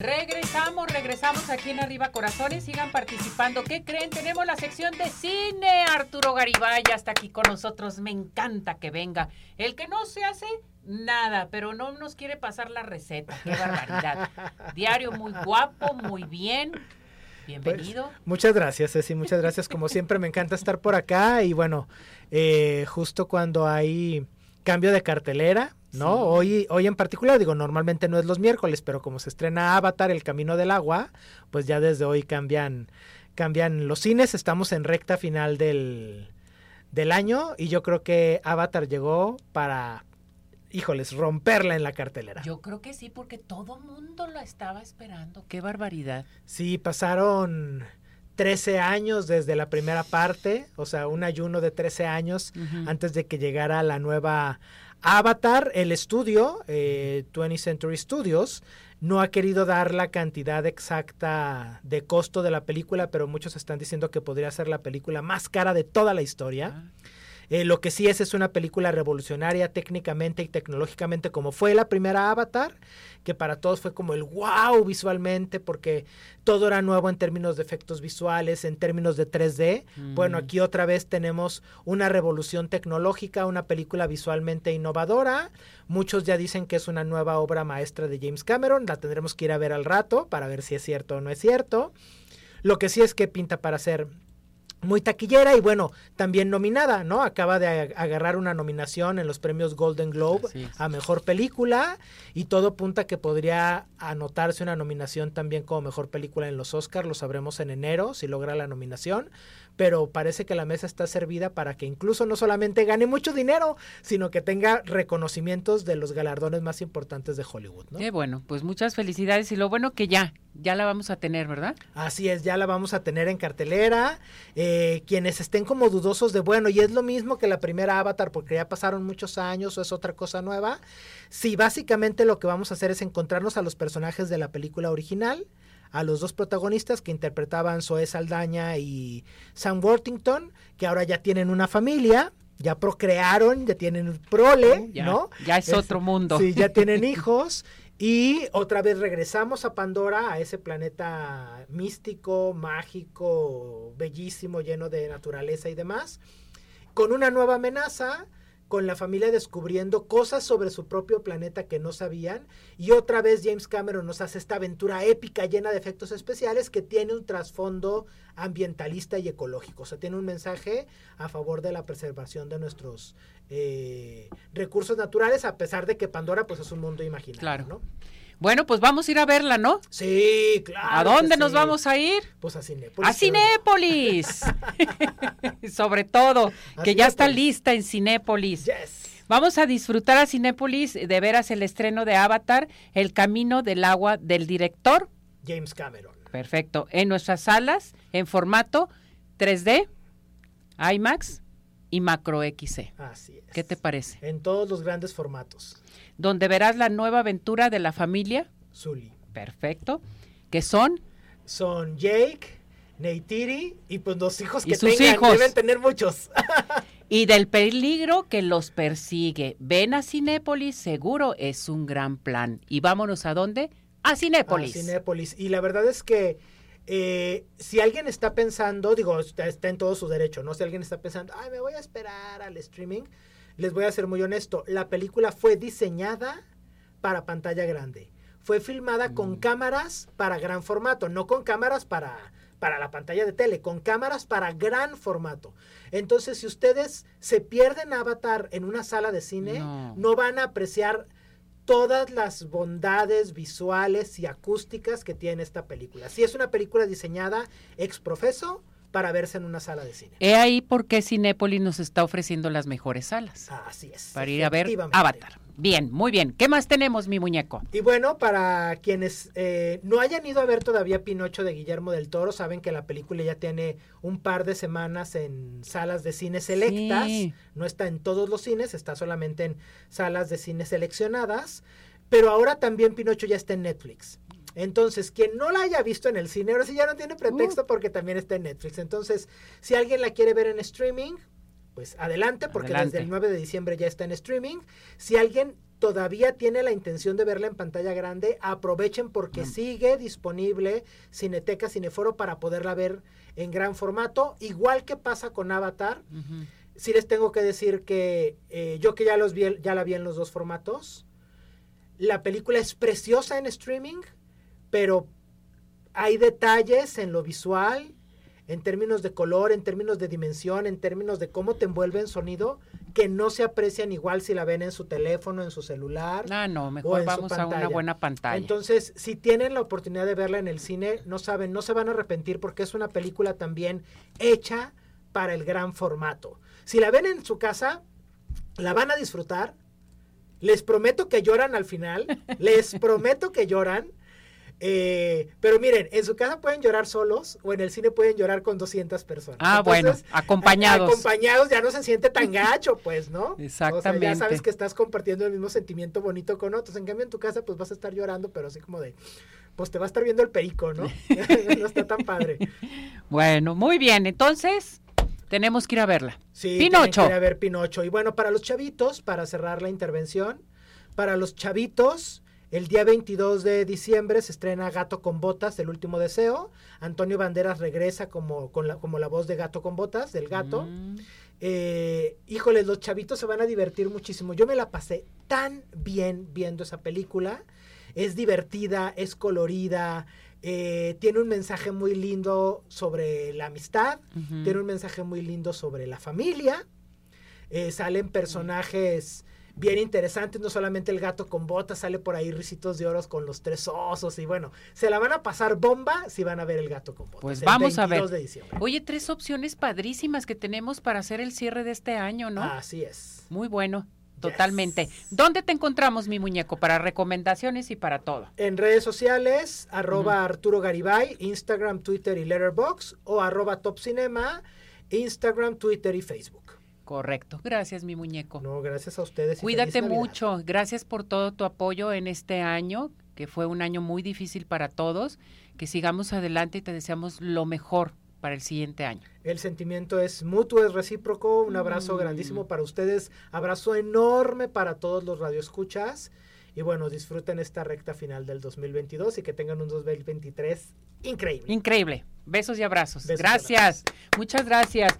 Regresamos, regresamos aquí en Arriba Corazones, sigan participando. ¿Qué creen? Tenemos la sección de cine. Arturo Garibay está aquí con nosotros. Me encanta que venga. El que no se hace nada, pero no nos quiere pasar la receta. Qué barbaridad. Diario muy guapo, muy bien. Bienvenido. Pues, muchas gracias, Ceci, muchas gracias. Como siempre, me encanta estar por acá y bueno, eh, justo cuando hay cambio de cartelera, ¿no? Hoy, hoy en particular, digo, normalmente no es los miércoles, pero como se estrena Avatar, El Camino del Agua, pues ya desde hoy cambian, cambian los cines, estamos en recta final del, del año y yo creo que Avatar llegó para, híjoles, romperla en la cartelera. Yo creo que sí, porque todo mundo la estaba esperando. Qué barbaridad. Sí, pasaron 13 años desde la primera parte, o sea, un ayuno de 13 años antes de que llegara la nueva Avatar, el estudio, eh, 20th Century Studios, no ha querido dar la cantidad exacta de costo de la película, pero muchos están diciendo que podría ser la película más cara de toda la historia. Ah. Eh, lo que sí es es una película revolucionaria técnicamente y tecnológicamente como fue la primera Avatar, que para todos fue como el wow visualmente porque todo era nuevo en términos de efectos visuales, en términos de 3D. Bueno, mm. aquí otra vez tenemos una revolución tecnológica, una película visualmente innovadora. Muchos ya dicen que es una nueva obra maestra de James Cameron, la tendremos que ir a ver al rato para ver si es cierto o no es cierto. Lo que sí es que pinta para ser muy taquillera y bueno, también nominada, ¿no? Acaba de agarrar una nominación en los premios Golden Globe a Mejor Película y todo punta que podría anotarse una nominación también como Mejor Película en los Oscars, lo sabremos en enero si logra la nominación, pero parece que la mesa está servida para que incluso no solamente gane mucho dinero, sino que tenga reconocimientos de los galardones más importantes de Hollywood, ¿no? Qué bueno, pues muchas felicidades y lo bueno que ya, ya la vamos a tener, ¿verdad? Así es, ya la vamos a tener en cartelera. Eh, quienes estén como dudosos de, bueno, y es lo mismo que la primera Avatar porque ya pasaron muchos años o es otra cosa nueva. Sí, básicamente lo que vamos a hacer es encontrarnos a los personajes de la película original a los dos protagonistas que interpretaban Zoe Saldaña y Sam Worthington, que ahora ya tienen una familia, ya procrearon, ya tienen prole, ¿no? Ya es, otro mundo. Sí, ya tienen hijos. Y otra vez regresamos a Pandora, a ese planeta místico, mágico, bellísimo, lleno de naturaleza y demás, con una nueva amenaza con la familia descubriendo cosas sobre su propio planeta que no sabían. Y otra vez James Cameron nos hace esta aventura épica llena de efectos especiales que tiene un trasfondo ambientalista y ecológico. O sea, tiene un mensaje a favor de la preservación de nuestros eh, recursos naturales, a pesar de que Pandora pues es un mundo imaginario. Claro. ¿no? Bueno, pues vamos a ir a verla, ¿no? Sí, claro. ¿A dónde nos vamos a ir? Pues a Cinépolis. A Cinépolis. Sobre todo, que ya está lista en Cinépolis. Yes. Vamos a disfrutar a Cinépolis de veras el estreno de Avatar, El Camino del Agua del director. James Cameron. Perfecto. En nuestras salas, en formato 3D, IMAX y Macro XC. Así es. ¿Qué te parece? En todos los grandes formatos donde verás la nueva aventura de la familia. Zully. Perfecto. ¿Qué son? Son Jake, Neytiri y pues los hijos que tengan, hijos. deben tener muchos. y del peligro que los persigue. Ven a Cinépolis, seguro es un gran plan. ¿Y vámonos a dónde? A Cinépolis. A Cinépolis. Y la verdad es que eh, si alguien está pensando, digo, está, está, en todo su derecho, ¿no? Si alguien está pensando, ay, me voy a esperar al streaming, les voy a ser muy honesto, la película fue diseñada para pantalla grande. Fue filmada con mm. cámaras para gran formato, no con cámaras para, para la pantalla de tele, con cámaras para gran formato. Entonces, si ustedes se pierden Avatar en una sala de cine, no van a apreciar todas las bondades visuales y acústicas que tiene esta película. Si es una película diseñada ex profeso, para verse en una sala de cine. He ahí por qué Cinépolis nos está ofreciendo las mejores salas. Así es. Para ir a ver Avatar. Bien, muy bien. ¿Qué más tenemos, mi muñeco? Y bueno, para quienes eh, no hayan ido a ver todavía Pinocho de Guillermo del Toro, saben que la película ya tiene un par de semanas en salas de cine selectas. No está en todos los cines, está solamente en salas de cine seleccionadas. Pero ahora también Pinocho ya está en Netflix. Entonces, quien no la haya visto en el cine, ahora sí ya no tiene pretexto uh. porque también está en Netflix. Entonces, si alguien la quiere ver en streaming, pues adelante, porque desde el 9 de diciembre ya está en streaming. Si alguien todavía tiene la intención de verla en pantalla grande, aprovechen porque sigue disponible Cineteca Cineforo para poderla ver en gran formato, igual que pasa con Avatar. Sí les tengo que decir que eh, yo que ya los vi, ya la vi en los dos formatos. La película es preciosa en streaming, pero hay detalles en lo visual en términos de color, en términos de dimensión, en términos de cómo te envuelve en sonido, que no se aprecian igual si la ven en su teléfono, en su celular. Ah, no, mejor vamos a una buena pantalla. Entonces, si tienen la oportunidad de verla en el cine, no saben, no se van a arrepentir porque es una película también hecha para el gran formato. Si la ven en su casa, la van a disfrutar. Les prometo que lloran al final. Les prometo que lloran. Eh, pero miren, en su casa pueden llorar solos o en el cine pueden llorar con 200 personas. Ah, bueno, acompañados. acompañados ya no se siente tan gacho, pues, ¿no? Exactamente. ya sabes que estás compartiendo el mismo sentimiento bonito con otros. En cambio, en tu casa, pues vas a estar llorando, pero así como de, pues te va a estar viendo el perico, ¿no? no está tan padre. Bueno, muy bien. Entonces, tenemos que ir a verla. Sí, Pinocho. Que ir a ver Pinocho. Y bueno, para los chavitos, para cerrar la intervención, para los chavitos el día 22 de diciembre se estrena Gato con Botas, El Último Deseo. Antonio Banderas regresa como, con la, como la voz de Gato con Botas, del gato. Mm. Eh, híjoles, los chavitos se van a divertir muchísimo. Yo me la pasé tan bien viendo esa película. Es divertida, es colorida, eh, tiene un mensaje muy lindo sobre la amistad, tiene un mensaje muy lindo sobre la familia. Eh, salen personajes bien interesantes, no solamente el gato con botas, sale por ahí risitos de oros con los tres osos y bueno, se la van a pasar bomba si van a ver el gato con botas. Pues vamos a ver. Oye, tres opciones padrísimas que tenemos para hacer el cierre de este año, ¿no? Así es. Muy bueno. Totalmente. ¿Dónde te encontramos, mi muñeco, para recomendaciones y para todo? En redes sociales, arroba Arturo Garibay, Instagram, Twitter y Letterboxd, o arroba Top Cinema, Instagram, Twitter y Facebook. Correcto. Gracias, mi muñeco. No, gracias a ustedes. Cuídate mucho. Gracias por todo tu apoyo en este año, que fue un año muy difícil para todos. Que sigamos adelante y te deseamos lo mejor para el siguiente año. El sentimiento es mutuo, es recíproco. Un abrazo mm. grandísimo para ustedes. Abrazo enorme para todos los radioescuchas. Y bueno, disfruten esta recta final del 2022 y que tengan un 2023 increíble. Increíble. Besos y abrazos. gracias. Muchas gracias.